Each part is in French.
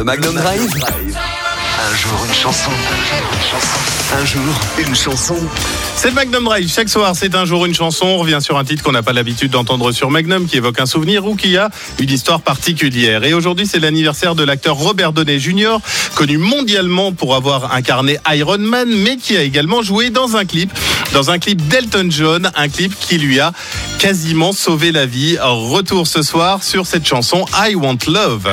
Le Magnum Drive. Un jour une chanson. Un jour une chanson. C'est le Magnum Drive. Chaque soir, c'est un jour une chanson. On revient sur un titre qu'on n'a pas l'habitude d'entendre sur Magnum, qui évoque un souvenir ou qui a une histoire particulière. Et aujourd'hui, c'est l'anniversaire de l'acteur Robert Downey Jr., connu mondialement pour avoir incarné Iron Man, mais qui a également joué dans un clip, dans un clip d'Elton John, un clip qui lui a quasiment sauvé la vie. Retour ce soir sur cette chanson I Want Love.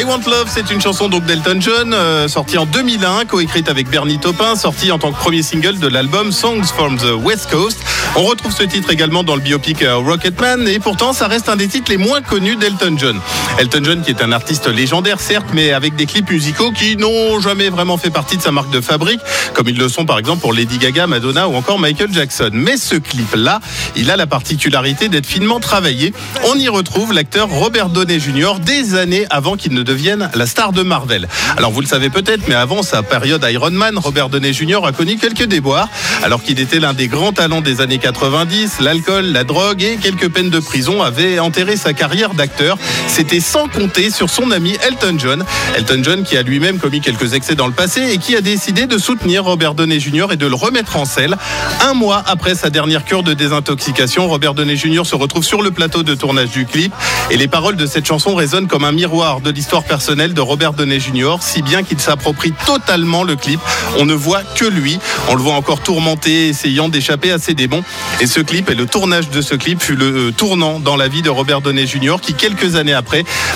I Want Love, c'est une chanson donc d'Elton John, euh, sortie en 2001, coécrite avec Bernie Taupin, sortie en tant que premier single de l'album Songs from the West Coast. On retrouve ce titre également dans le biopic euh, Rocketman, et pourtant ça reste un des titres les moins connus d'Elton John. Elton John qui est un artiste légendaire certes, mais avec des clips musicaux qui n'ont jamais vraiment fait partie de sa marque de fabrique, comme ils le sont par exemple pour Lady Gaga, Madonna ou encore Michael Jackson. Mais ce clip-là, il a la particularité d'être finement travaillé. On y retrouve l'acteur Robert Downey Jr. des années avant qu'il ne devienne la star de Marvel. Alors vous le savez peut-être, mais avant sa période Iron Man, Robert Downey Jr. a connu quelques déboires, alors qu'il était l'un des grands talents des années 90. L'alcool, la drogue et quelques peines de prison avaient enterré sa carrière d'acteur. C'était sans compter sur son ami Elton John. Elton John qui a lui-même commis quelques excès dans le passé et qui a décidé de soutenir Robert Downey Jr. et de le remettre en selle. Un mois après sa dernière cure de désintoxication, Robert Downey Jr. se retrouve sur le plateau de tournage du clip et les paroles de cette chanson résonnent comme un miroir de l'histoire personnelle de Robert Downey Jr., si bien qu'il s'approprie totalement le clip. On ne voit que lui. On le voit encore tourmenté, essayant d'échapper à ses démons. Et ce clip et le tournage de ce clip fut le euh, tournant dans la vie de Robert Downey Jr., qui quelques années après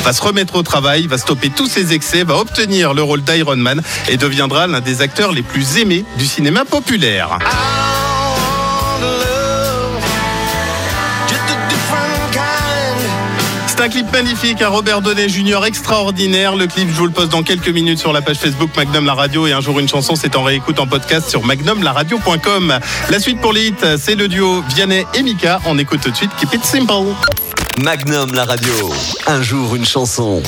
va se remettre au travail, va stopper tous ses excès, va obtenir le rôle d'Iron Man et deviendra l'un des acteurs les plus aimés du cinéma populaire. C'est un clip magnifique, un Robert Downey Jr. extraordinaire. Le clip, je vous le poste dans quelques minutes sur la page Facebook Magnum La Radio et un jour une chanson, c'est en réécoute en podcast sur magnumlaradio.com. La suite pour les hits, c'est le duo Vianney et Mika. On écoute tout de suite Keep It Simple. Magnum la radio. Un jour une chanson.